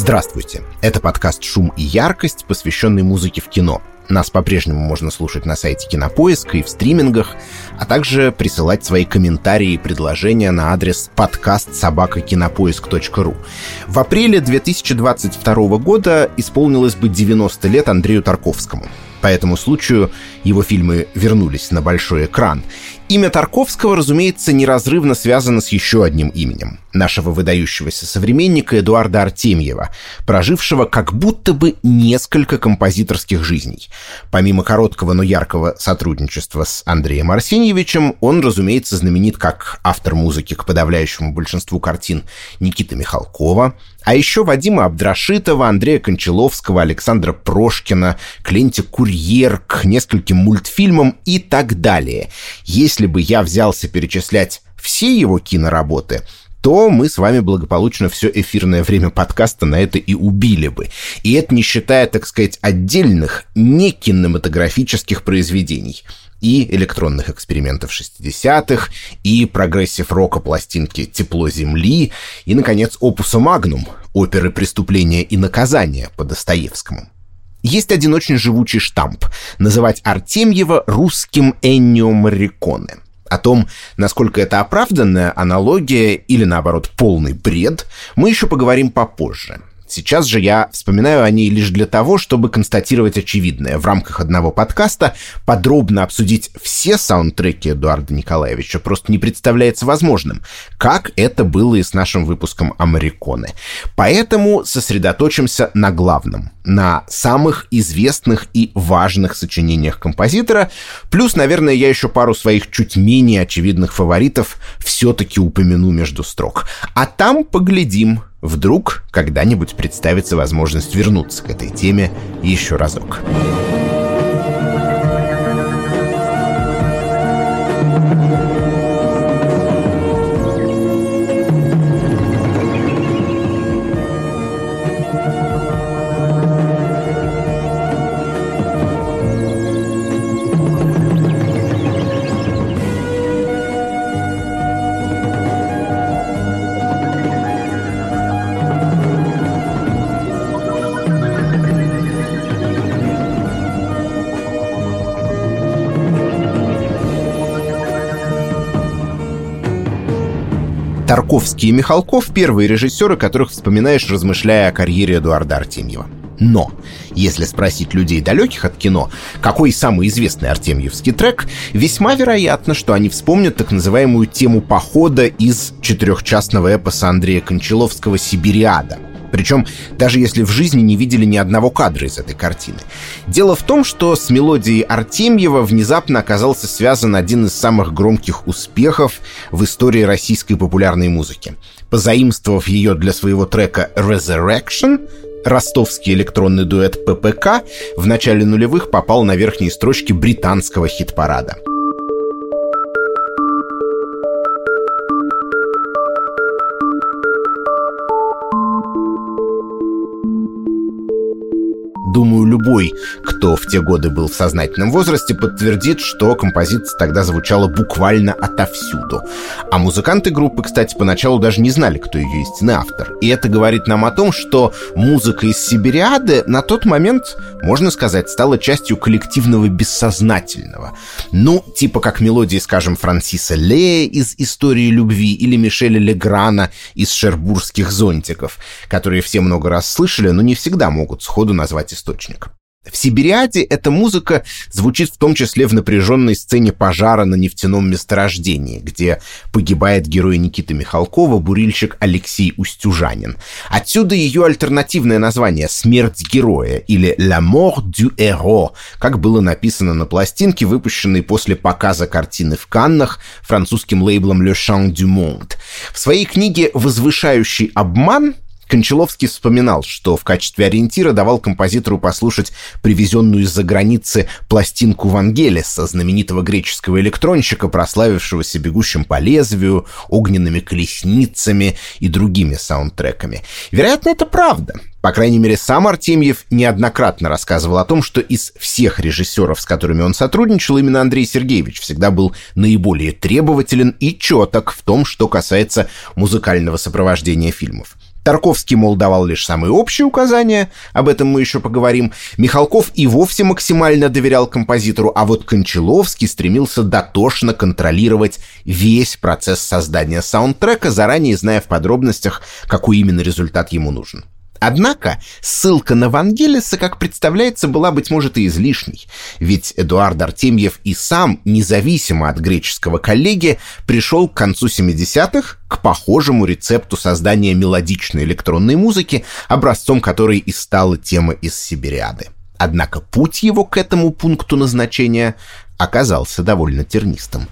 Здравствуйте. Это подкаст «Шум и яркость», посвященный музыке в кино. Нас по-прежнему можно слушать на сайте Кинопоиска и в стримингах, а также присылать свои комментарии и предложения на адрес подкаст собакакинопоиск.ру. В апреле 2022 года исполнилось бы 90 лет Андрею Тарковскому. По этому случаю его фильмы вернулись на большой экран. Имя Тарковского, разумеется, неразрывно связано с еще одним именем — нашего выдающегося современника Эдуарда Артемьева, прожившего как будто бы несколько композиторских жизней. Помимо короткого, но яркого сотрудничества с Андреем Арсеньевичем, он, разумеется, знаменит как автор музыки к подавляющему большинству картин Никиты Михалкова, а еще Вадима Абдрашитова, Андрея Кончаловского, Александра Прошкина, Кленти Курьер к нескольким мультфильмам и так далее. Если бы я взялся перечислять все его киноработы, то мы с вами благополучно все эфирное время подкаста на это и убили бы. И это не считая, так сказать, отдельных не кинематографических произведений и электронных экспериментов 60-х, и прогрессив-рока пластинки «Тепло земли», и, наконец, опуса «Магнум» оперы «Преступление и наказание» по Достоевскому. Есть один очень живучий штамп — называть Артемьева русским Эннио Морриконе — о том, насколько это оправданная аналогия или, наоборот, полный бред, мы еще поговорим попозже. Сейчас же я вспоминаю о ней лишь для того, чтобы констатировать очевидное. В рамках одного подкаста подробно обсудить все саундтреки Эдуарда Николаевича просто не представляется возможным, как это было и с нашим выпуском «Америконы». Поэтому сосредоточимся на главном, на самых известных и важных сочинениях композитора, плюс, наверное, я еще пару своих чуть менее очевидных фаворитов все-таки упомяну между строк. А там поглядим, Вдруг когда-нибудь представится возможность вернуться к этой теме еще разок. Тарковский и Михалков — первые режиссеры, которых вспоминаешь, размышляя о карьере Эдуарда Артемьева. Но, если спросить людей, далеких от кино, какой самый известный артемьевский трек, весьма вероятно, что они вспомнят так называемую тему похода из четырехчастного эпоса Андрея Кончаловского «Сибириада», причем даже если в жизни не видели ни одного кадра из этой картины. Дело в том, что с мелодией Артемьева внезапно оказался связан один из самых громких успехов в истории российской популярной музыки. Позаимствовав ее для своего трека «Resurrection», ростовский электронный дуэт ППК в начале нулевых попал на верхние строчки британского хит-парада — Думаю, любой, кто в те годы был в сознательном возрасте, подтвердит, что композиция тогда звучала буквально отовсюду. А музыканты группы, кстати, поначалу даже не знали, кто ее истинный автор. И это говорит нам о том, что музыка из Сибириады на тот момент, можно сказать, стала частью коллективного бессознательного. Ну, типа как мелодии, скажем, Франсиса Лея из «Истории любви» или Мишеля Леграна из «Шербургских зонтиков», которые все много раз слышали, но не всегда могут сходу назвать источник. В «Сибириаде» эта музыка звучит в том числе в напряженной сцене пожара на нефтяном месторождении, где погибает герой Никиты Михалкова, бурильщик Алексей Устюжанин. Отсюда ее альтернативное название «Смерть героя» или «La mort du héros», как было написано на пластинке, выпущенной после показа картины в Каннах французским лейблом «Le Chant du Monde». В своей книге «Возвышающий обман» Кончаловский вспоминал, что в качестве ориентира давал композитору послушать привезенную из-за границы пластинку Вангелиса, знаменитого греческого электронщика, прославившегося «Бегущим по лезвию», «Огненными колесницами» и другими саундтреками. Вероятно, это правда. По крайней мере, сам Артемьев неоднократно рассказывал о том, что из всех режиссеров, с которыми он сотрудничал, именно Андрей Сергеевич всегда был наиболее требователен и четок в том, что касается музыкального сопровождения фильмов. Тарковский, мол, давал лишь самые общие указания, об этом мы еще поговорим. Михалков и вовсе максимально доверял композитору, а вот Кончаловский стремился дотошно контролировать весь процесс создания саундтрека, заранее зная в подробностях, какой именно результат ему нужен. Однако ссылка на Вангелиса, как представляется, была, быть может, и излишней. Ведь Эдуард Артемьев и сам, независимо от греческого коллеги, пришел к концу 70-х к похожему рецепту создания мелодичной электронной музыки, образцом которой и стала тема из Сибириады. Однако путь его к этому пункту назначения оказался довольно тернистым.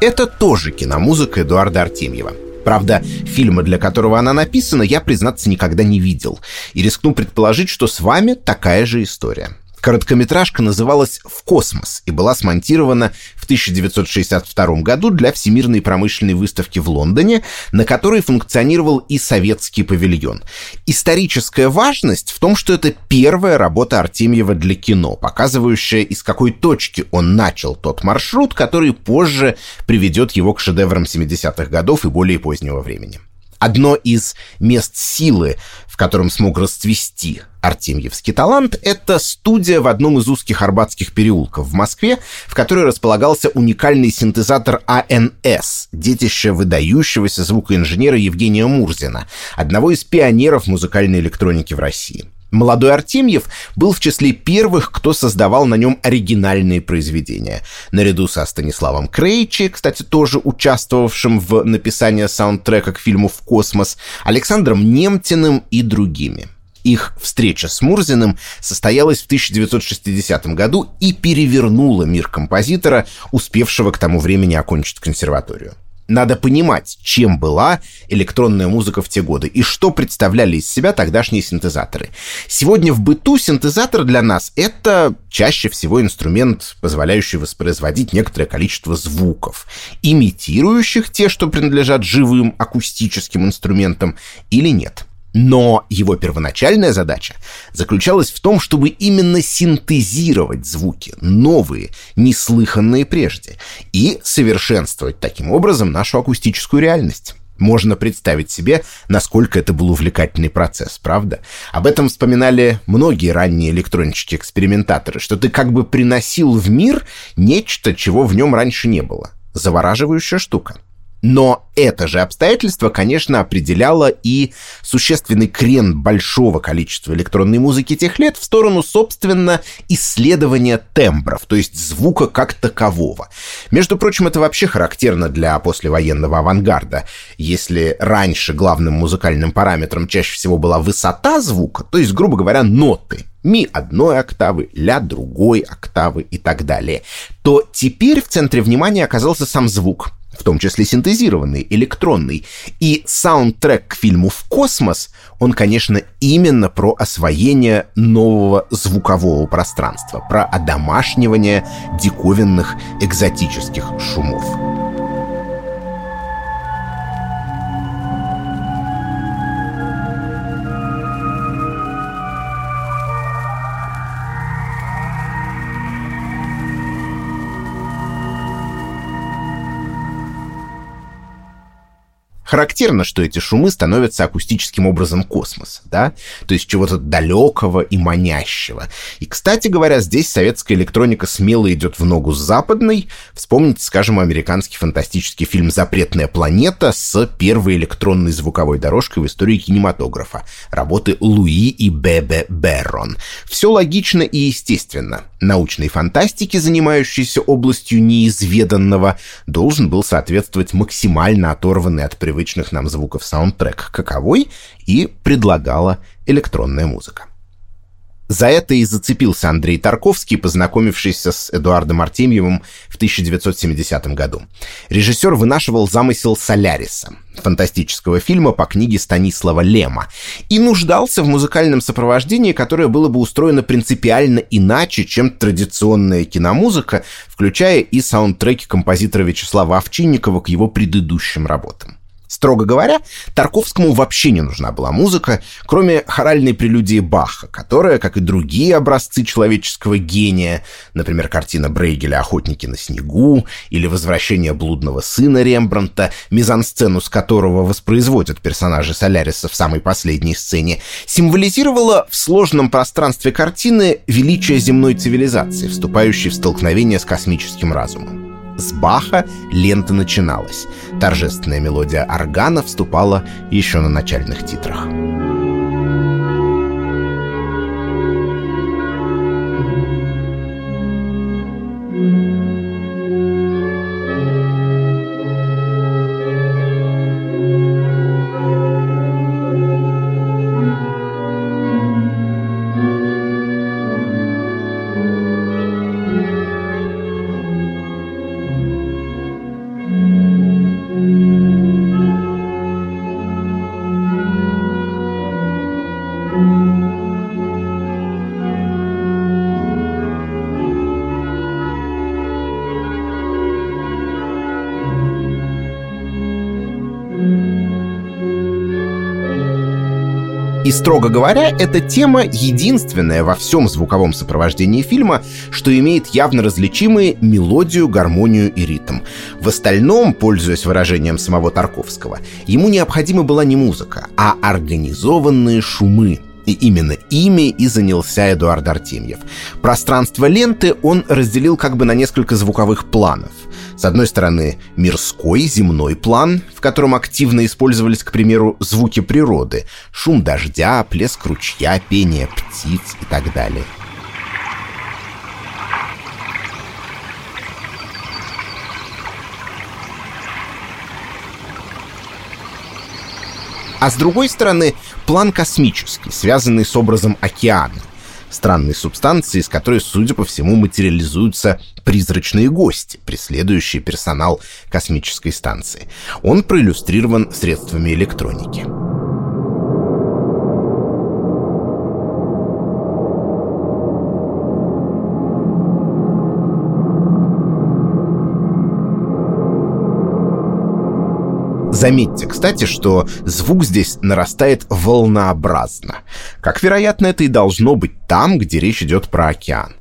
Это тоже киномузыка Эдуарда Артемьева. Правда, фильма, для которого она написана, я, признаться, никогда не видел. И рискну предположить, что с вами такая же история. Короткометражка называлась «В космос» и была смонтирована в 1962 году для Всемирной промышленной выставки в Лондоне, на которой функционировал и советский павильон. Историческая важность в том, что это первая работа Артемьева для кино, показывающая, из какой точки он начал тот маршрут, который позже приведет его к шедеврам 70-х годов и более позднего времени. Одно из мест силы, в котором смог расцвести Артемьевский талант, это студия в одном из узких арбатских переулков в Москве, в которой располагался уникальный синтезатор АНС, детище выдающегося звукоинженера Евгения Мурзина, одного из пионеров музыкальной электроники в России. Молодой Артемьев был в числе первых, кто создавал на нем оригинальные произведения. Наряду со Станиславом Крейчи, кстати, тоже участвовавшим в написании саундтрека к фильму «В космос», Александром Немтиным и другими. Их встреча с Мурзиным состоялась в 1960 году и перевернула мир композитора, успевшего к тому времени окончить консерваторию. Надо понимать, чем была электронная музыка в те годы и что представляли из себя тогдашние синтезаторы. Сегодня в быту синтезатор для нас — это чаще всего инструмент, позволяющий воспроизводить некоторое количество звуков, имитирующих те, что принадлежат живым акустическим инструментам, или нет — но его первоначальная задача заключалась в том, чтобы именно синтезировать звуки, новые, неслыханные прежде, и совершенствовать таким образом нашу акустическую реальность. Можно представить себе, насколько это был увлекательный процесс, правда? Об этом вспоминали многие ранние электронщики-экспериментаторы, что ты как бы приносил в мир нечто, чего в нем раньше не было. Завораживающая штука. Но это же обстоятельство, конечно, определяло и существенный крен большого количества электронной музыки тех лет в сторону, собственно, исследования тембров, то есть звука как такового. Между прочим, это вообще характерно для послевоенного авангарда. Если раньше главным музыкальным параметром чаще всего была высота звука, то есть, грубо говоря, ноты, ми одной октавы, ля другой октавы и так далее, то теперь в центре внимания оказался сам звук — в том числе синтезированный, электронный. И саундтрек к фильму «В космос», он, конечно, именно про освоение нового звукового пространства, про одомашнивание диковинных экзотических шумов. Характерно, что эти шумы становятся акустическим образом космоса, да? То есть чего-то далекого и манящего. И, кстати говоря, здесь советская электроника смело идет в ногу с западной. Вспомните, скажем, американский фантастический фильм «Запретная планета» с первой электронной звуковой дорожкой в истории кинематографа. Работы Луи и Бебе Беррон. Все логично и естественно. Научной фантастике, занимающейся областью неизведанного, должен был соответствовать максимально оторванный от привычных привычных нам звуков саундтрек каковой и предлагала электронная музыка. За это и зацепился Андрей Тарковский, познакомившийся с Эдуардом Артемьевым в 1970 году. Режиссер вынашивал замысел «Соляриса», фантастического фильма по книге Станислава Лема, и нуждался в музыкальном сопровождении, которое было бы устроено принципиально иначе, чем традиционная киномузыка, включая и саундтреки композитора Вячеслава Овчинникова к его предыдущим работам. Строго говоря, Тарковскому вообще не нужна была музыка, кроме хоральной прелюдии Баха, которая, как и другие образцы человеческого гения, например, картина Брейгеля «Охотники на снегу» или «Возвращение блудного сына Рембранта», мизансцену с которого воспроизводят персонажи Соляриса в самой последней сцене, символизировала в сложном пространстве картины величие земной цивилизации, вступающей в столкновение с космическим разумом. С Баха лента начиналась. Торжественная мелодия органа вступала еще на начальных титрах. Строго говоря, эта тема единственная во всем звуковом сопровождении фильма, что имеет явно различимые мелодию, гармонию и ритм. В остальном, пользуясь выражением самого Тарковского, ему необходима была не музыка, а организованные шумы, и именно ими и занялся Эдуард Артемьев. Пространство ленты он разделил как бы на несколько звуковых планов. С одной стороны, мирской, земной план, в котором активно использовались, к примеру, звуки природы, шум дождя, плеск ручья, пение птиц и так далее. А с другой стороны, план космический, связанный с образом океана странной субстанции, из которой, судя по всему, материализуются призрачные гости, преследующие персонал космической станции. Он проиллюстрирован средствами электроники. Заметьте, кстати, что звук здесь нарастает волнообразно. Как, вероятно, это и должно быть там, где речь идет про океан.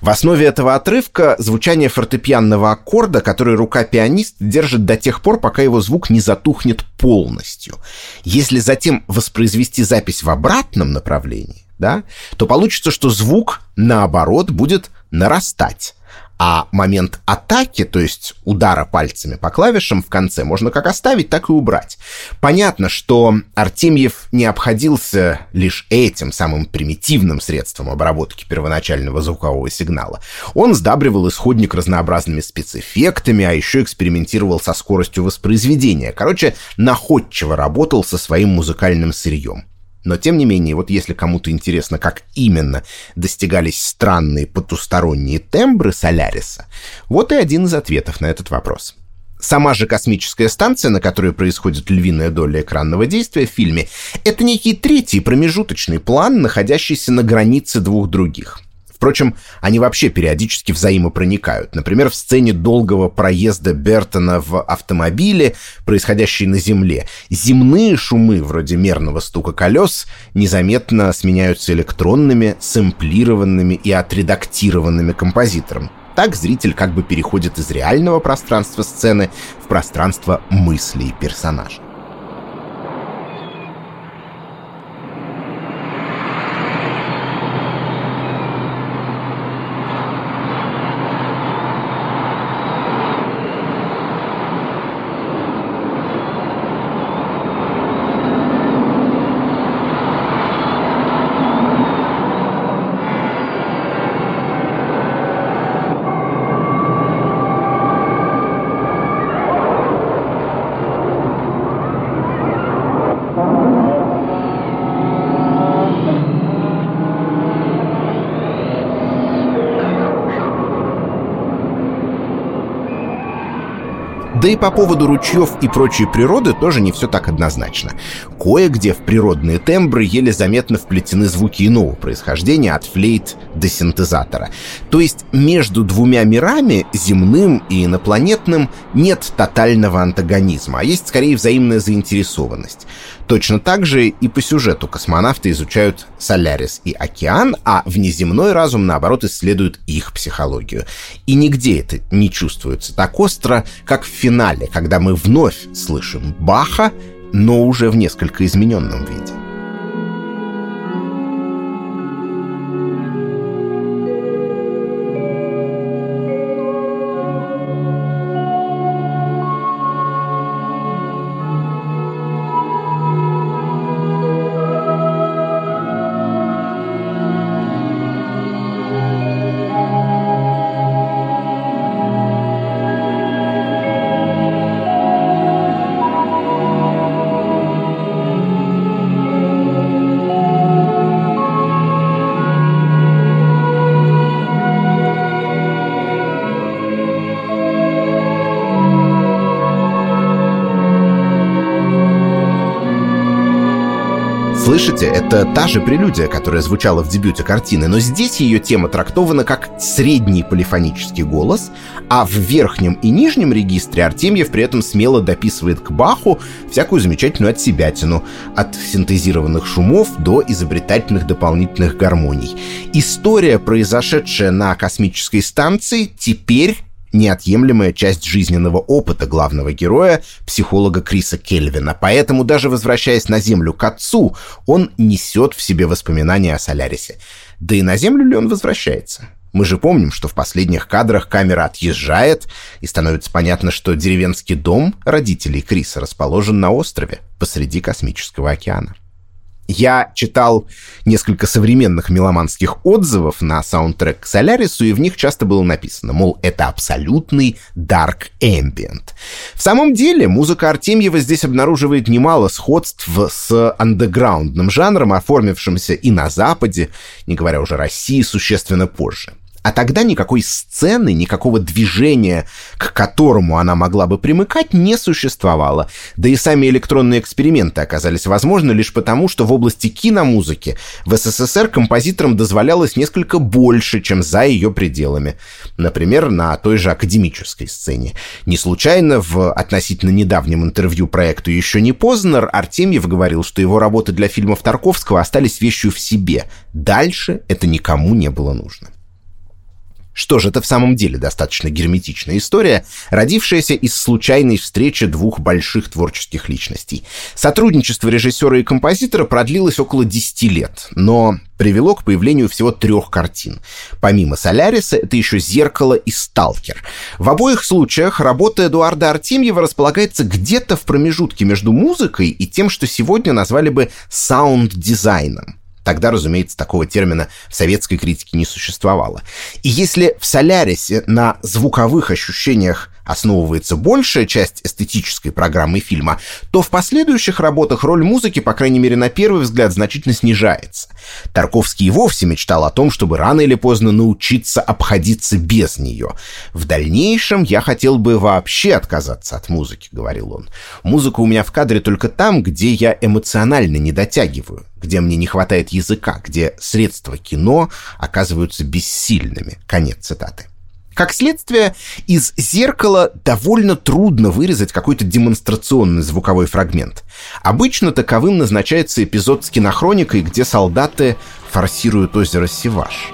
В основе этого отрывка звучание фортепианного аккорда, который рука пианист держит до тех пор, пока его звук не затухнет полностью. Если затем воспроизвести запись в обратном направлении, да, то получится, что звук, наоборот, будет нарастать. А момент атаки, то есть удара пальцами по клавишам в конце, можно как оставить, так и убрать. Понятно, что Артемьев не обходился лишь этим самым примитивным средством обработки первоначального звукового сигнала. Он сдабривал исходник разнообразными спецэффектами, а еще экспериментировал со скоростью воспроизведения. Короче, находчиво работал со своим музыкальным сырьем. Но, тем не менее, вот если кому-то интересно, как именно достигались странные потусторонние тембры Соляриса, вот и один из ответов на этот вопрос. Сама же космическая станция, на которой происходит львиная доля экранного действия в фильме, это некий третий промежуточный план, находящийся на границе двух других — Впрочем, они вообще периодически взаимопроникают. Например, в сцене долгого проезда Бертона в автомобиле, происходящей на Земле, земные шумы, вроде мерного стука колес, незаметно сменяются электронными, сэмплированными и отредактированными композитором. Так зритель как бы переходит из реального пространства сцены в пространство мыслей персонажа. По поводу ручьев и прочей природы тоже не все так однозначно. Кое-где в природные тембры еле заметно вплетены звуки иного происхождения от флейт до синтезатора. То есть между двумя мирами, земным и инопланетным, нет тотального антагонизма, а есть скорее взаимная заинтересованность. Точно так же и по сюжету космонавты изучают Солярис и океан, а внеземной разум, наоборот, исследует их психологию. И нигде это не чувствуется так остро, как в финале, когда мы вновь слышим Баха, но уже в несколько измененном виде. Это та же прелюдия, которая звучала в дебюте картины, но здесь ее тема трактована как средний полифонический голос, а в верхнем и нижнем регистре Артемьев при этом смело дописывает к Баху всякую замечательную отсебятину, от синтезированных шумов до изобретательных дополнительных гармоний. История, произошедшая на космической станции, теперь неотъемлемая часть жизненного опыта главного героя, психолога Криса Кельвина. Поэтому даже возвращаясь на Землю к отцу, он несет в себе воспоминания о Солярисе. Да и на Землю ли он возвращается? Мы же помним, что в последних кадрах камера отъезжает, и становится понятно, что деревенский дом родителей Криса расположен на острове посреди космического океана. Я читал несколько современных меломанских отзывов на саундтрек к Солярису, и в них часто было написано, мол, это абсолютный dark ambient. В самом деле, музыка Артемьева здесь обнаруживает немало сходств с андеграундным жанром, оформившимся и на Западе, не говоря уже России, существенно позже. А тогда никакой сцены, никакого движения, к которому она могла бы примыкать, не существовало. Да и сами электронные эксперименты оказались возможны лишь потому, что в области киномузыки в СССР композиторам дозволялось несколько больше, чем за ее пределами. Например, на той же академической сцене. Не случайно в относительно недавнем интервью проекту «Еще не Познер» Артемьев говорил, что его работы для фильмов Тарковского остались вещью в себе. Дальше это никому не было нужно. Что же, это в самом деле достаточно герметичная история, родившаяся из случайной встречи двух больших творческих личностей. Сотрудничество режиссера и композитора продлилось около 10 лет, но привело к появлению всего трех картин. Помимо «Соляриса» это еще «Зеркало» и «Сталкер». В обоих случаях работа Эдуарда Артемьева располагается где-то в промежутке между музыкой и тем, что сегодня назвали бы саунд-дизайном. Тогда, разумеется, такого термина в советской критике не существовало. И если в «Солярисе» на звуковых ощущениях основывается большая часть эстетической программы фильма, то в последующих работах роль музыки, по крайней мере на первый взгляд, значительно снижается. Тарковский и вовсе мечтал о том, чтобы рано или поздно научиться обходиться без нее. «В дальнейшем я хотел бы вообще отказаться от музыки», — говорил он. «Музыка у меня в кадре только там, где я эмоционально не дотягиваю, где мне не хватает языка, где средства кино оказываются бессильными». Конец цитаты. Как следствие, из зеркала довольно трудно вырезать какой-то демонстрационный звуковой фрагмент. Обычно таковым назначается эпизод с кинохроникой, где солдаты форсируют озеро Севаш.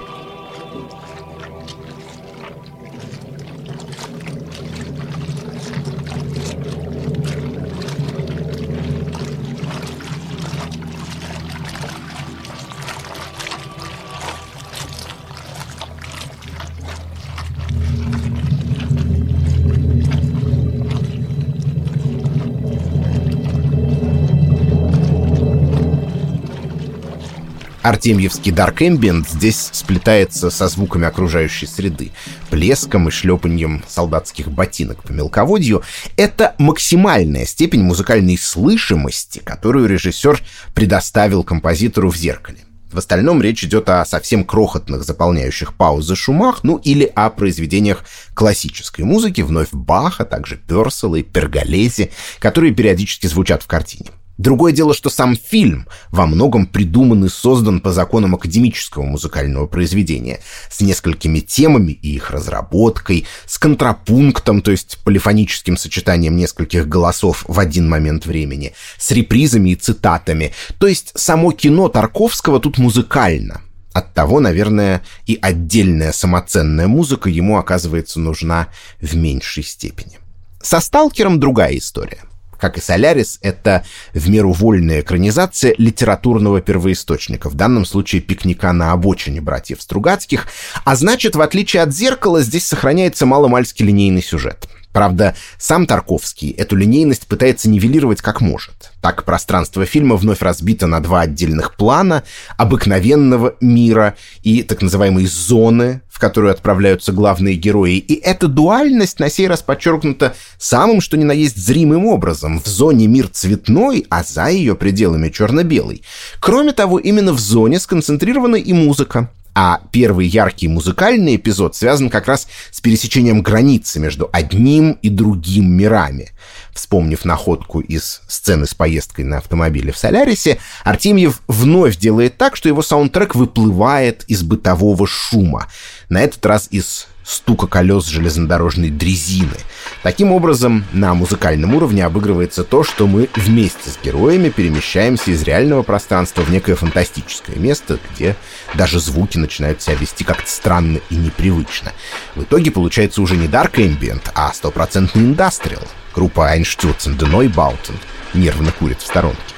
Артемьевский Dark Ambient здесь сплетается со звуками окружающей среды, плеском и шлепаньем солдатских ботинок по мелководью. Это максимальная степень музыкальной слышимости, которую режиссер предоставил композитору в «Зеркале». В остальном речь идет о совсем крохотных заполняющих паузы шумах, ну или о произведениях классической музыки, вновь Баха, также Персела и Перголези, которые периодически звучат в картине. Другое дело, что сам фильм во многом придуман и создан по законам академического музыкального произведения, с несколькими темами и их разработкой, с контрапунктом, то есть полифоническим сочетанием нескольких голосов в один момент времени, с репризами и цитатами. То есть само кино Тарковского тут музыкально. Оттого, наверное, и отдельная самоценная музыка ему оказывается нужна в меньшей степени. Со «Сталкером» другая история — как и «Солярис», это в меру вольная экранизация литературного первоисточника, в данном случае «Пикника на обочине» братьев Стругацких, а значит, в отличие от «Зеркала», здесь сохраняется маломальский линейный сюжет. Правда, сам Тарковский эту линейность пытается нивелировать как может. Так пространство фильма вновь разбито на два отдельных плана обыкновенного мира и так называемой зоны, в которую отправляются главные герои. И эта дуальность на сей раз подчеркнута самым, что ни на есть, зримым образом. В зоне мир цветной, а за ее пределами черно-белый. Кроме того, именно в зоне сконцентрирована и музыка. А первый яркий музыкальный эпизод связан как раз с пересечением границы между одним и другим мирами. Вспомнив находку из сцены с поездкой на автомобиле в Солярисе, Артемьев вновь делает так, что его саундтрек выплывает из бытового шума. На этот раз из стука колес железнодорожной дрезины. Таким образом, на музыкальном уровне обыгрывается то, что мы вместе с героями перемещаемся из реального пространства в некое фантастическое место, где даже звуки начинают себя вести как-то странно и непривычно. В итоге получается уже не Dark Ambient, а стопроцентный индастриал. Группа Einstürzen, The Neubauten нервно курит в сторонке.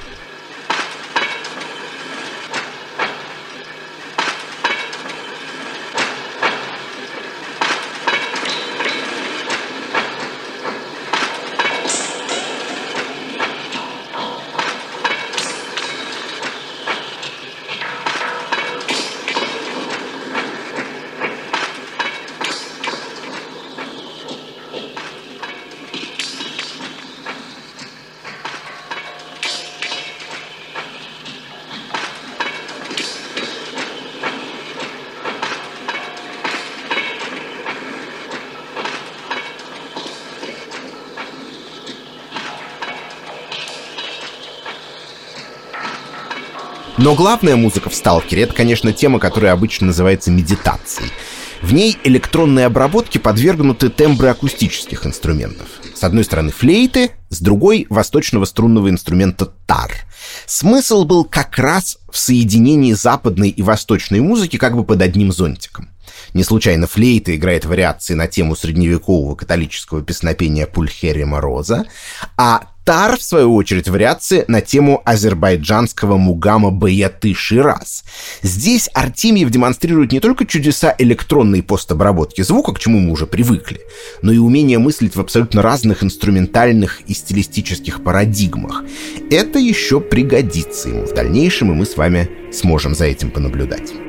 Но главная музыка в «Сталкере» — это, конечно, тема, которая обычно называется медитацией. В ней электронные обработки подвергнуты тембры акустических инструментов. С одной стороны флейты, с другой — восточного струнного инструмента тар. Смысл был как раз в соединении западной и восточной музыки как бы под одним зонтиком. Не случайно флейта играет вариации на тему средневекового католического песнопения Пульхерия Мороза, а Тар, в свою очередь, вариации на тему азербайджанского мугама Баяты Шираз. Здесь Артемьев демонстрирует не только чудеса электронной постобработки звука, к чему мы уже привыкли, но и умение мыслить в абсолютно разных инструментальных и стилистических парадигмах. Это еще пригодится ему в дальнейшем, и мы с вами сможем за этим понаблюдать.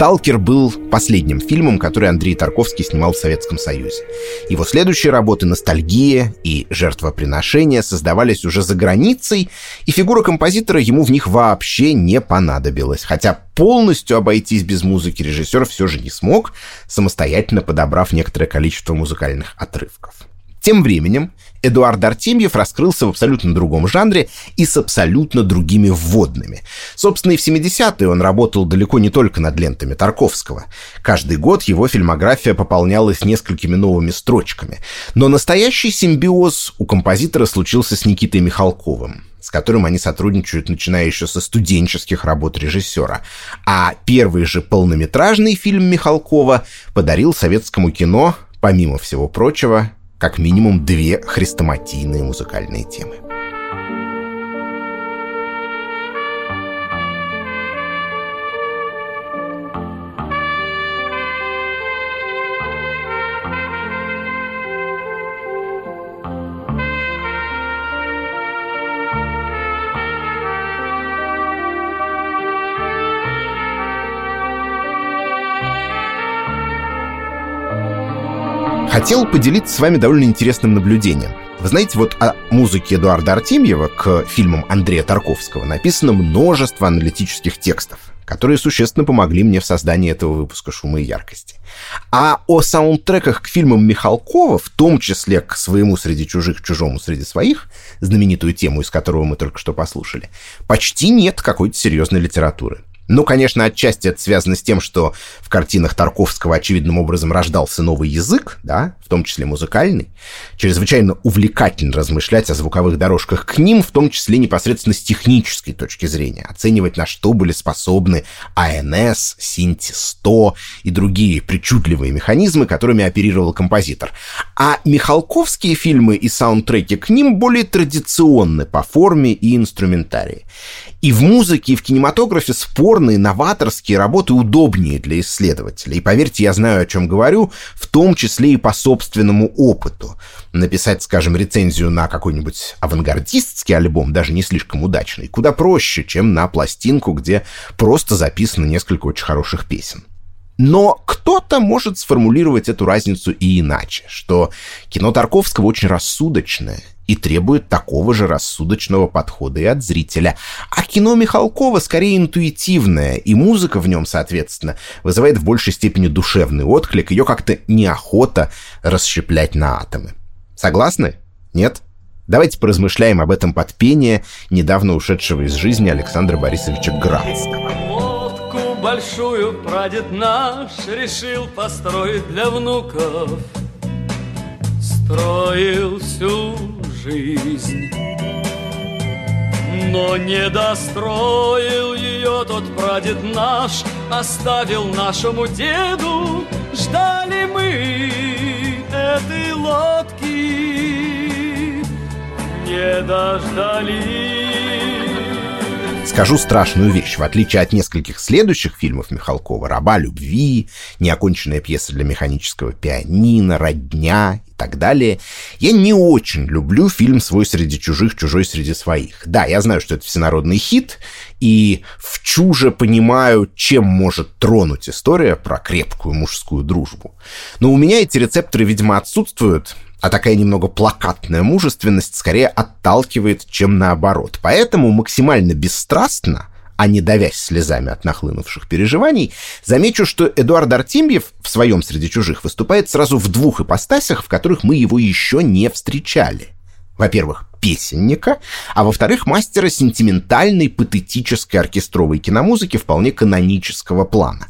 «Сталкер» был последним фильмом, который Андрей Тарковский снимал в Советском Союзе. Его следующие работы «Ностальгия» и «Жертвоприношение» создавались уже за границей, и фигура композитора ему в них вообще не понадобилась. Хотя полностью обойтись без музыки режиссер все же не смог, самостоятельно подобрав некоторое количество музыкальных отрывков. Тем временем Эдуард Артемьев раскрылся в абсолютно другом жанре и с абсолютно другими вводными. Собственно, и в 70-е он работал далеко не только над лентами Тарковского. Каждый год его фильмография пополнялась несколькими новыми строчками. Но настоящий симбиоз у композитора случился с Никитой Михалковым с которым они сотрудничают, начиная еще со студенческих работ режиссера. А первый же полнометражный фильм Михалкова подарил советскому кино, помимо всего прочего, как минимум две хрестоматийные музыкальные темы. Хотел поделиться с вами довольно интересным наблюдением. Вы знаете, вот о музыке Эдуарда Артемьева к фильмам Андрея Тарковского написано множество аналитических текстов, которые существенно помогли мне в создании этого выпуска «Шума и яркости». А о саундтреках к фильмам Михалкова, в том числе к своему «Среди чужих, чужому среди своих», знаменитую тему, из которого мы только что послушали, почти нет какой-то серьезной литературы. Ну, конечно, отчасти это связано с тем, что в картинах Тарковского очевидным образом рождался новый язык, да, в том числе музыкальный. Чрезвычайно увлекательно размышлять о звуковых дорожках к ним, в том числе непосредственно с технической точки зрения, оценивать, на что были способны АНС, Синти-100 и другие причудливые механизмы, которыми оперировал композитор. А Михалковские фильмы и саундтреки к ним более традиционны по форме и инструментарии. И в музыке, и в кинематографе спорные, новаторские работы удобнее для исследователя. И поверьте, я знаю, о чем говорю, в том числе и по собственному опыту. Написать, скажем, рецензию на какой-нибудь авангардистский альбом, даже не слишком удачный, куда проще, чем на пластинку, где просто записано несколько очень хороших песен. Но кто-то может сформулировать эту разницу и иначе, что кино Тарковского очень рассудочное и требует такого же рассудочного подхода и от зрителя. А кино Михалкова скорее интуитивное, и музыка в нем, соответственно, вызывает в большей степени душевный отклик, ее как-то неохота расщеплять на атомы. Согласны? Нет? Давайте поразмышляем об этом под пение недавно ушедшего из жизни Александра Борисовича Градского. большую прадед наш решил построить для внуков. Строил всю жизнь. Но не достроил ее тот прадед наш, Оставил нашему деду, ждали мы этой лодки, не дождались. Скажу страшную вещь. В отличие от нескольких следующих фильмов Михалкова «Раба любви», «Неоконченная пьеса для механического пианино», «Родня» и так далее, я не очень люблю фильм «Свой среди чужих, чужой среди своих». Да, я знаю, что это всенародный хит, и в чуже понимаю, чем может тронуть история про крепкую мужскую дружбу. Но у меня эти рецепторы, видимо, отсутствуют, а такая немного плакатная мужественность скорее отталкивает, чем наоборот. Поэтому максимально бесстрастно, а не давясь слезами от нахлынувших переживаний, замечу, что Эдуард Артемьев в своем «Среди чужих» выступает сразу в двух ипостасях, в которых мы его еще не встречали. Во-первых, песенника, а во-вторых, мастера сентиментальной, патетической оркестровой киномузыки вполне канонического плана.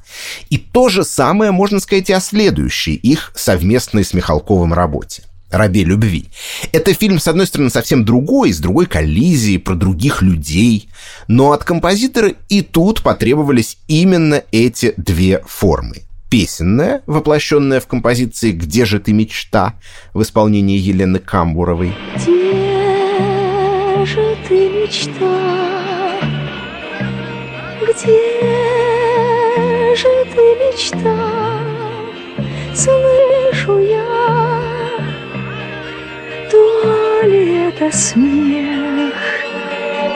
И то же самое можно сказать и о следующей их совместной с Михалковым работе. «Рабе любви». Это фильм, с одной стороны, совсем другой, с другой коллизией, про других людей. Но от композитора и тут потребовались именно эти две формы. Песенная, воплощенная в композиции «Где же ты, мечта» в исполнении Елены Камбуровой. Где же ты, мечта? Где же ты, мечта? Слышу я ли это смех,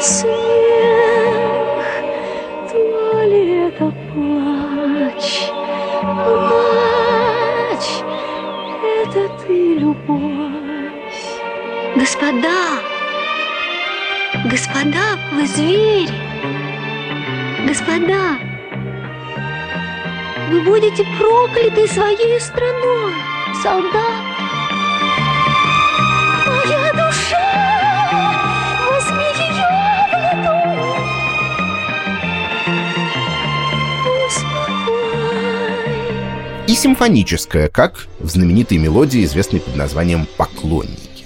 смех, то ли это плач, плач, это ты любовь. Господа, господа, вы звери, господа, вы будете прокляты своей страной, солдат. И симфоническая, как в знаменитой мелодии, известной под названием «Поклонники».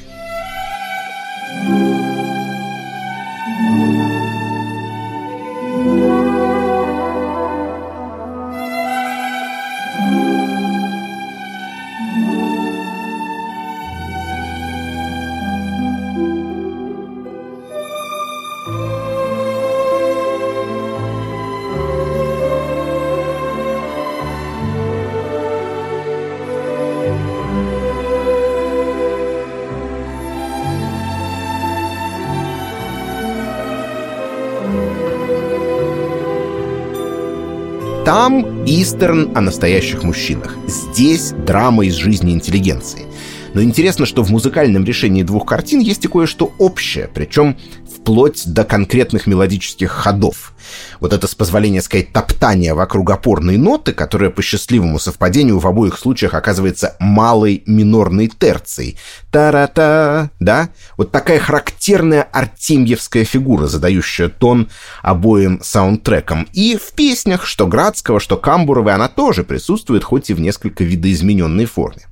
Там Истерн о настоящих мужчинах. Здесь драма из жизни интеллигенции. Но интересно, что в музыкальном решении двух картин есть и кое-что общее, причем вплоть до конкретных мелодических ходов. Вот это, с позволения сказать, топтание вокруг опорной ноты, которая по счастливому совпадению в обоих случаях оказывается малой минорной терцией. Та-ра-та, да? Вот такая характерная артемьевская фигура, задающая тон обоим саундтрекам. И в песнях, что Градского, что Камбуровой, она тоже присутствует, хоть и в несколько видоизмененной форме.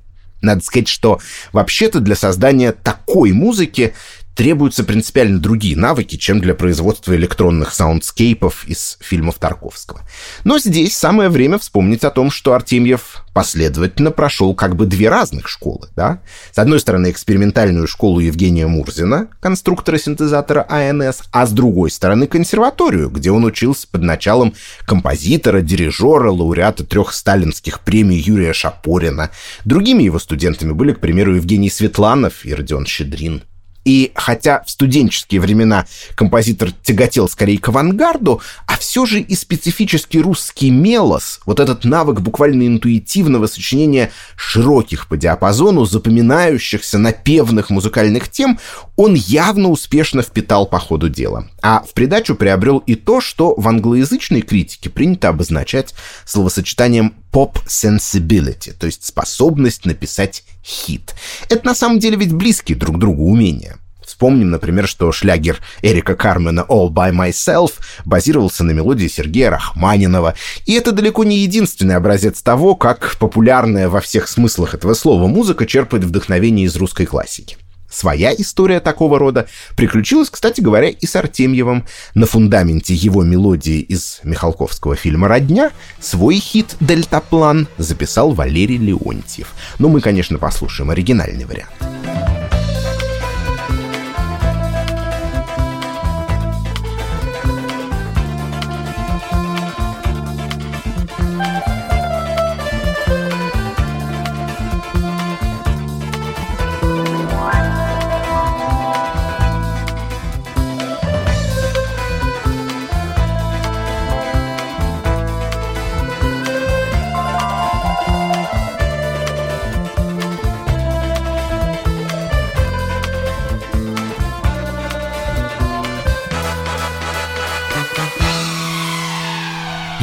Надо сказать, что вообще-то для создания такой музыки требуются принципиально другие навыки, чем для производства электронных саундскейпов из фильмов Тарковского. Но здесь самое время вспомнить о том, что Артемьев последовательно прошел как бы две разных школы. Да? С одной стороны, экспериментальную школу Евгения Мурзина, конструктора-синтезатора АНС, а с другой стороны, консерваторию, где он учился под началом композитора, дирижера, лауреата трех сталинских премий Юрия Шапорина. Другими его студентами были, к примеру, Евгений Светланов и Родион Щедрин. И хотя в студенческие времена композитор тяготел скорее к авангарду, а все же и специфический русский мелос, вот этот навык буквально интуитивного сочинения широких по диапазону, запоминающихся напевных музыкальных тем, он явно успешно впитал по ходу дела. А в придачу приобрел и то, что в англоязычной критике принято обозначать словосочетанием pop sensibility, то есть способность написать хит. Это на самом деле ведь близкие друг другу умения. Вспомним, например, что шлягер Эрика Кармена «All by Myself» базировался на мелодии Сергея Рахманинова. И это далеко не единственный образец того, как популярная во всех смыслах этого слова музыка черпает вдохновение из русской классики. Своя история такого рода приключилась, кстати говоря, и с Артемьевым. На фундаменте его мелодии из Михалковского фильма «Родня» свой хит «Дельтаплан» записал Валерий Леонтьев. Но мы, конечно, послушаем оригинальный вариант.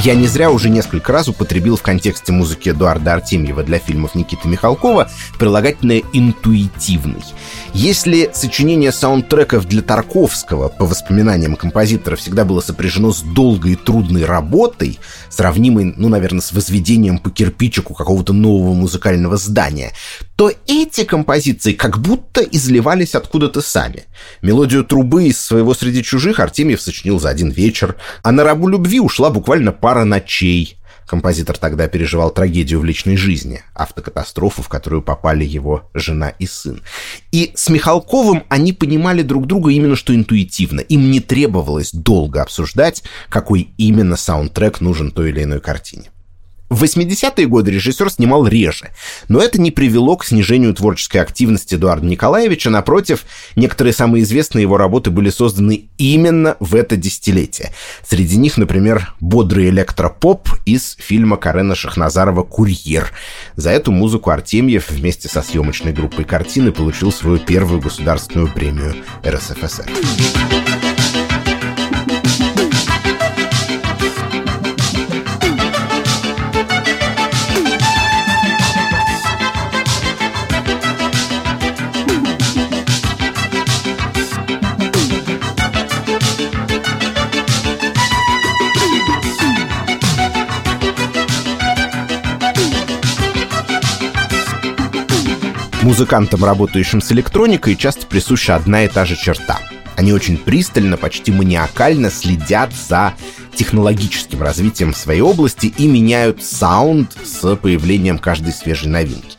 Я не зря уже несколько раз употребил в контексте музыки Эдуарда Артемьева для фильмов Никиты Михалкова прилагательное «интуитивный». Если сочинение саундтреков для Тарковского, по воспоминаниям композитора, всегда было сопряжено с долгой и трудной работой, сравнимой, ну, наверное, с возведением по кирпичику какого-то нового музыкального здания, то эти композиции как будто изливались откуда-то сами. Мелодию трубы из своего «Среди чужих» Артемьев сочинил за один вечер, а на «Рабу любви» ушла буквально пара ночей. Композитор тогда переживал трагедию в личной жизни, автокатастрофу, в которую попали его жена и сын. И с Михалковым они понимали друг друга именно что интуитивно. Им не требовалось долго обсуждать, какой именно саундтрек нужен той или иной картине. В 80-е годы режиссер снимал реже, но это не привело к снижению творческой активности Эдуарда Николаевича. Напротив, некоторые самые известные его работы были созданы именно в это десятилетие. Среди них, например, бодрый электропоп из фильма Карена Шахназарова «Курьер». За эту музыку Артемьев вместе со съемочной группой картины получил свою первую государственную премию РСФСР. Музыкантам, работающим с электроникой, часто присуща одна и та же черта. Они очень пристально, почти маниакально следят за технологическим развитием своей области и меняют саунд с появлением каждой свежей новинки.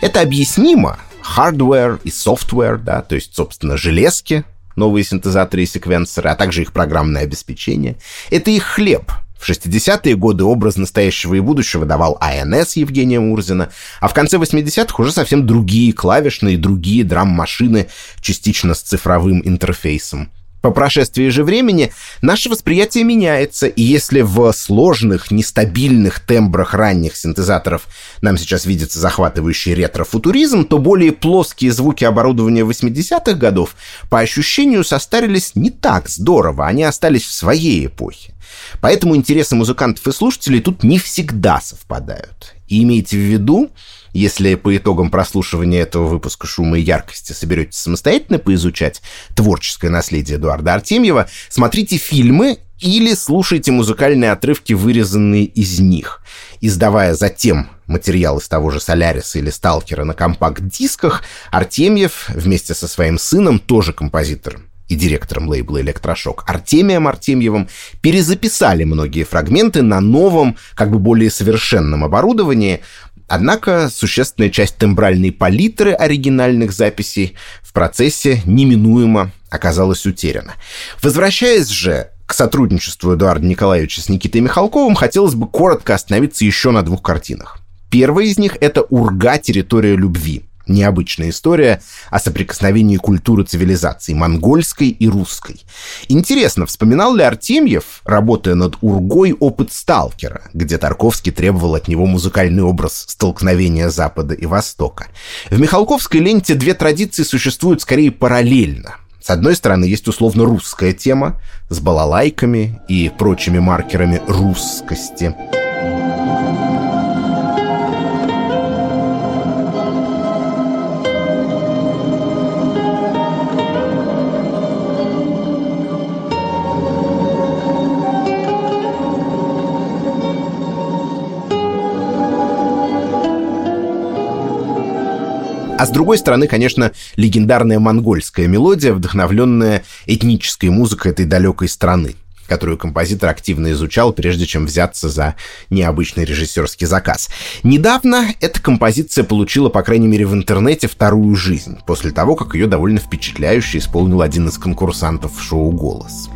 Это объяснимо. Hardware и software, да, то есть, собственно, железки, новые синтезаторы и секвенсоры, а также их программное обеспечение. Это их хлеб — в 60-е годы образ настоящего и будущего давал АНС Евгения Мурзина, а в конце 80-х уже совсем другие клавишные, другие драм-машины, частично с цифровым интерфейсом. По прошествии же времени наше восприятие меняется, и если в сложных, нестабильных тембрах ранних синтезаторов нам сейчас видится захватывающий ретро-футуризм, то более плоские звуки оборудования 80-х годов по ощущению состарились не так здорово, они остались в своей эпохе. Поэтому интересы музыкантов и слушателей тут не всегда совпадают. И имейте в виду, если по итогам прослушивания этого выпуска «Шума и яркости» соберетесь самостоятельно поизучать творческое наследие Эдуарда Артемьева, смотрите фильмы или слушайте музыкальные отрывки, вырезанные из них. Издавая затем материал из того же «Соляриса» или «Сталкера» на компакт-дисках, Артемьев вместе со своим сыном, тоже композитором, и директором лейбла «Электрошок» Артемием Артемьевым перезаписали многие фрагменты на новом, как бы более совершенном оборудовании, Однако существенная часть тембральной палитры оригинальных записей в процессе неминуемо оказалась утеряна. Возвращаясь же к сотрудничеству Эдуарда Николаевича с Никитой Михалковым, хотелось бы коротко остановиться еще на двух картинах. Первая из них — это «Урга. Территория любви», Необычная история о соприкосновении культуры цивилизаций, монгольской и русской. Интересно, вспоминал ли Артемьев, работая над Ургой, опыт сталкера, где Тарковский требовал от него музыкальный образ столкновения Запада и Востока? В Михалковской ленте две традиции существуют скорее параллельно. С одной стороны, есть условно русская тема с балалайками и прочими маркерами русскости – А с другой стороны, конечно, легендарная монгольская мелодия, вдохновленная этнической музыкой этой далекой страны которую композитор активно изучал, прежде чем взяться за необычный режиссерский заказ. Недавно эта композиция получила, по крайней мере, в интернете вторую жизнь, после того, как ее довольно впечатляюще исполнил один из конкурсантов шоу «Голос».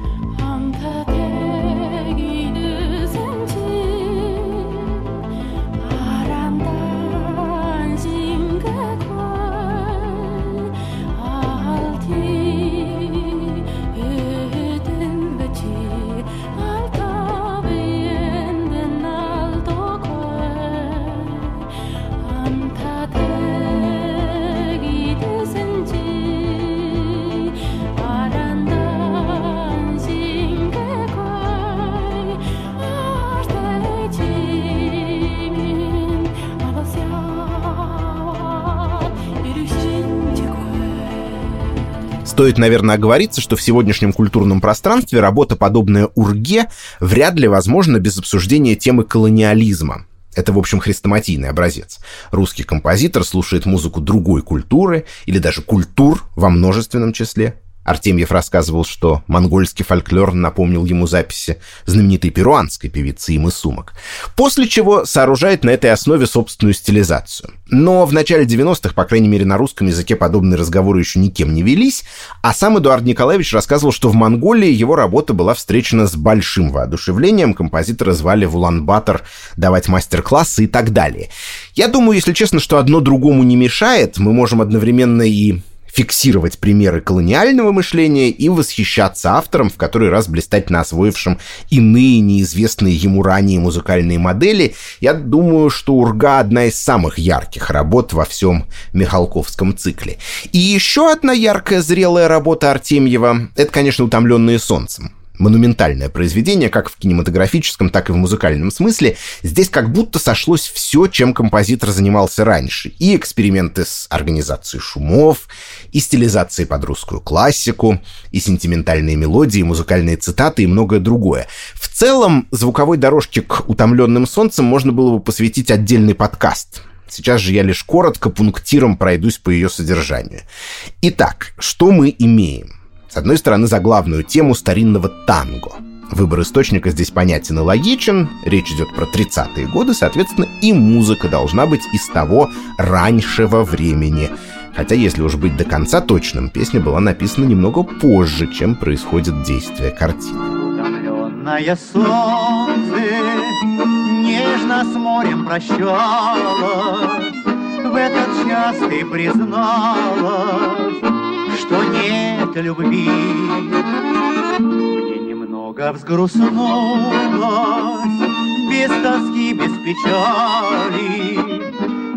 Наверное, оговориться, что в сегодняшнем культурном пространстве работа, подобная Урге, вряд ли возможна без обсуждения темы колониализма. Это, в общем, хрестоматийный образец. Русский композитор слушает музыку другой культуры или даже культур во множественном числе, Артемьев рассказывал, что монгольский фольклор напомнил ему записи знаменитой перуанской певицы Имы Сумок, после чего сооружает на этой основе собственную стилизацию. Но в начале 90-х, по крайней мере на русском языке, подобные разговоры еще никем не велись, а сам Эдуард Николаевич рассказывал, что в Монголии его работа была встречена с большим воодушевлением, композитора звали в Улан-Батор давать мастер-классы и так далее. Я думаю, если честно, что одно другому не мешает, мы можем одновременно и фиксировать примеры колониального мышления и восхищаться автором, в который раз блистательно освоившим иные неизвестные ему ранее музыкальные модели. Я думаю, что «Урга» — одна из самых ярких работ во всем Михалковском цикле. И еще одна яркая зрелая работа Артемьева — это, конечно, «Утомленные солнцем» монументальное произведение, как в кинематографическом, так и в музыкальном смысле. Здесь как будто сошлось все, чем композитор занимался раньше. И эксперименты с организацией шумов, и стилизацией под русскую классику, и сентиментальные мелодии, музыкальные цитаты и многое другое. В целом, звуковой дорожке к «Утомленным солнцем» можно было бы посвятить отдельный подкаст — Сейчас же я лишь коротко пунктиром пройдусь по ее содержанию. Итак, что мы имеем? С одной стороны, заглавную тему старинного танго. Выбор источника здесь понятен и логичен. Речь идет про 30-е годы, соответственно, и музыка должна быть из того раньшего времени. Хотя, если уж быть до конца точным, песня была написана немного позже, чем происходит действие картины. Утомленное солнце нежно с морем прощалась, В этот час ты призналась, что нет любви. Мне немного взгрустнулось, без тоски, без печали,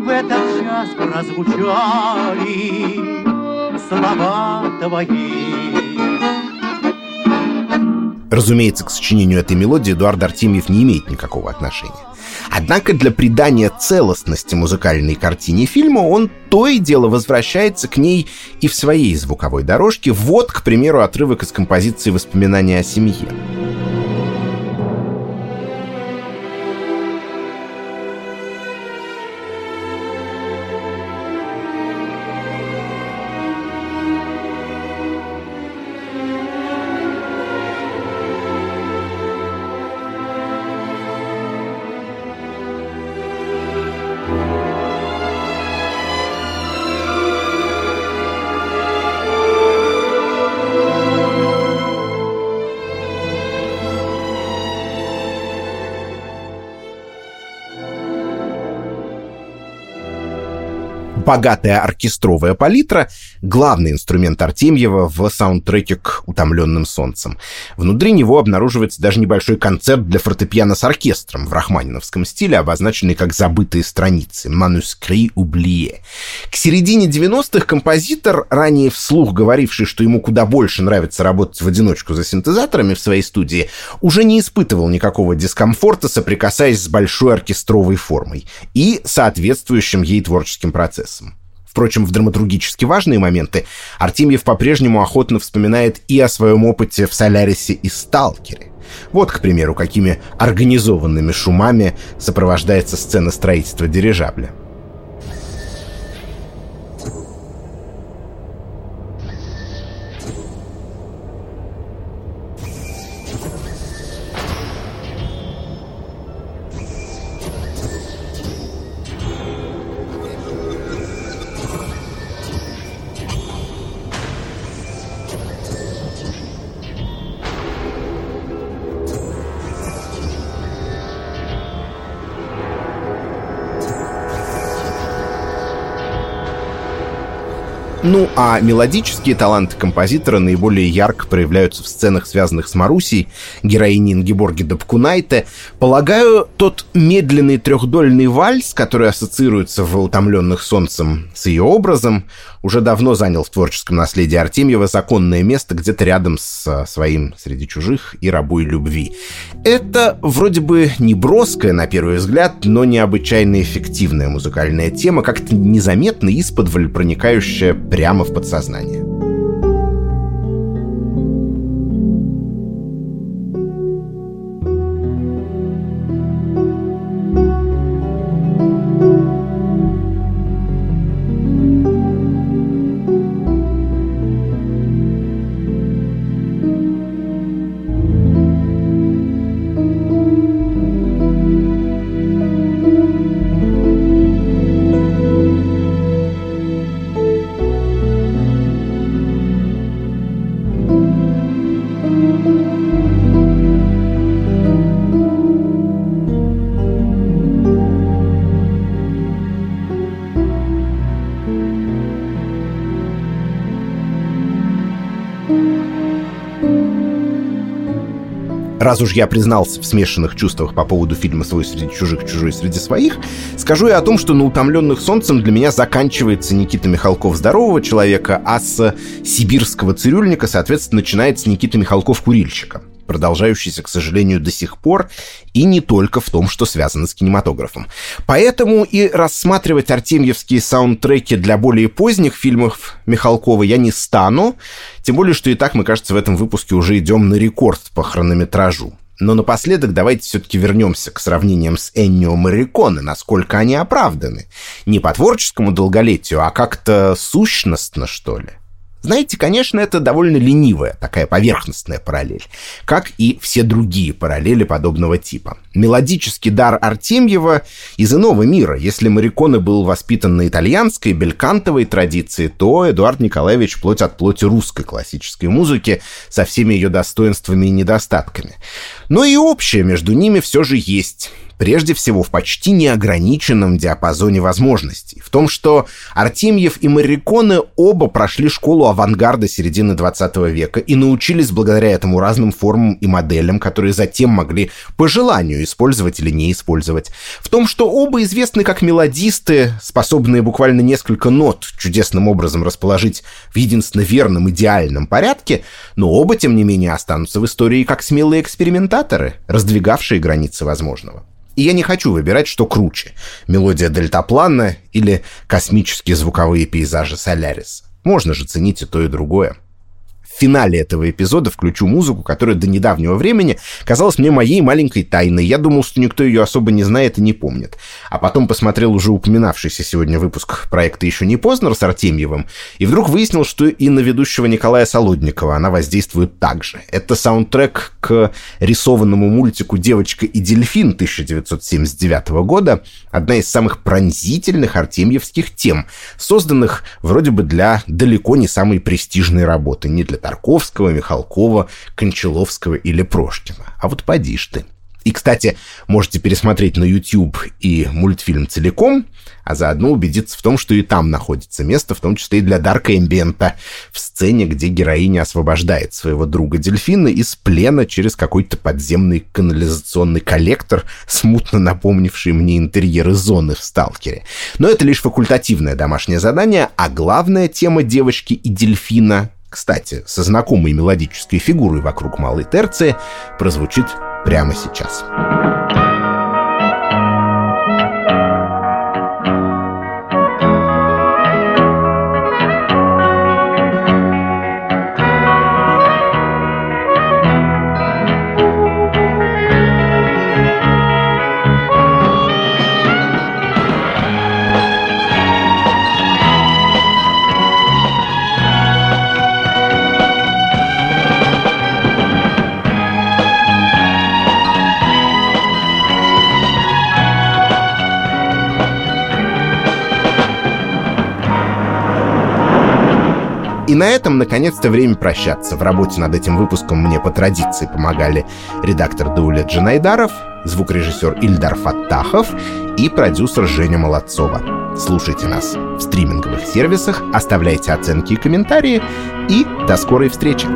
В этот час прозвучали слова твои. Разумеется, к сочинению этой мелодии Эдуард Артемьев не имеет никакого отношения. Однако для придания целостности музыкальной картине фильма он то и дело возвращается к ней и в своей звуковой дорожке. Вот, к примеру, отрывок из композиции «Воспоминания о семье». Богатая оркестровая палитра — главный инструмент Артемьева в саундтреке к «Утомленным солнцем». Внутри него обнаруживается даже небольшой концерт для фортепиано с оркестром в рахманиновском стиле, обозначенный как «забытые страницы» — «манускри oublié». К середине 90-х композитор, ранее вслух говоривший, что ему куда больше нравится работать в одиночку за синтезаторами в своей студии, уже не испытывал никакого дискомфорта, соприкасаясь с большой оркестровой формой и соответствующим ей творческим процессом. Впрочем, в драматургически важные моменты Артемьев по-прежнему охотно вспоминает и о своем опыте в «Солярисе» и «Сталкере». Вот, к примеру, какими организованными шумами сопровождается сцена строительства дирижабля. А мелодические таланты композитора наиболее ярко проявляются в сценах, связанных с Марусей, героиней Ингеборги Дапкунайте. Полагаю, тот медленный трехдольный вальс, который ассоциируется в «Утомленных солнцем» с ее образом, уже давно занял в творческом наследии Артемьева законное место где-то рядом с своим «Среди чужих» и «Рабой любви». Это вроде бы не броская, на первый взгляд, но необычайно эффективная музыкальная тема, как-то незаметно исподволь проникающая прямо в подсознание. Раз уж я признался в смешанных чувствах по поводу фильма «Свой среди чужих, чужой среди своих», скажу я о том, что на «Утомленных солнцем» для меня заканчивается Никита Михалков. Здорового человека, а с сибирского цирюльника, соответственно, начинается Никита Михалков курильщика продолжающийся, к сожалению, до сих пор, и не только в том, что связано с кинематографом. Поэтому и рассматривать артемьевские саундтреки для более поздних фильмов Михалкова я не стану, тем более, что и так, мы, кажется, в этом выпуске уже идем на рекорд по хронометражу. Но напоследок давайте все-таки вернемся к сравнениям с Эннио Мариконе, насколько они оправданы. Не по творческому долголетию, а как-то сущностно, что ли. Знаете, конечно, это довольно ленивая, такая поверхностная параллель, как и все другие параллели подобного типа. Мелодический дар Артемьева из иного мира. Если Мариконе был воспитан на итальянской, белькантовой традиции, то Эдуард Николаевич плоть от плоти русской классической музыки со всеми ее достоинствами и недостатками. Но и общее между ними все же есть прежде всего в почти неограниченном диапазоне возможностей. В том, что Артемьев и Мариконе оба прошли школу авангарда середины 20 века и научились благодаря этому разным формам и моделям, которые затем могли по желанию использовать или не использовать. В том, что оба известны как мелодисты, способные буквально несколько нот чудесным образом расположить в единственно верном идеальном порядке, но оба, тем не менее, останутся в истории как смелые экспериментаторы, раздвигавшие границы возможного. И я не хочу выбирать, что круче — мелодия дельтаплана или космические звуковые пейзажи Солярис. Можно же ценить и то, и другое в финале этого эпизода включу музыку, которая до недавнего времени казалась мне моей маленькой тайной. Я думал, что никто ее особо не знает и не помнит. А потом посмотрел уже упоминавшийся сегодня выпуск проекта «Еще не поздно» с Артемьевым, и вдруг выяснил, что и на ведущего Николая Солодникова она воздействует так же. Это саундтрек к рисованному мультику «Девочка и дельфин» 1979 года, одна из самых пронзительных артемьевских тем, созданных вроде бы для далеко не самой престижной работы, не для Тарковского, Михалкова, Кончаловского или Прошкина. А вот поди ж ты. И, кстати, можете пересмотреть на YouTube и мультфильм целиком, а заодно убедиться в том, что и там находится место, в том числе и для Дарка Эмбиента, в сцене, где героиня освобождает своего друга-дельфина из плена через какой-то подземный канализационный коллектор, смутно напомнивший мне интерьеры зоны в «Сталкере». Но это лишь факультативное домашнее задание, а главная тема девочки и дельфина кстати, со знакомой мелодической фигурой вокруг малой терции, прозвучит прямо сейчас. И на этом, наконец-то, время прощаться. В работе над этим выпуском мне по традиции помогали редактор Дауля Джанайдаров, звукорежиссер Ильдар Фаттахов и продюсер Женя Молодцова. Слушайте нас в стриминговых сервисах, оставляйте оценки и комментарии, и до скорой встречи!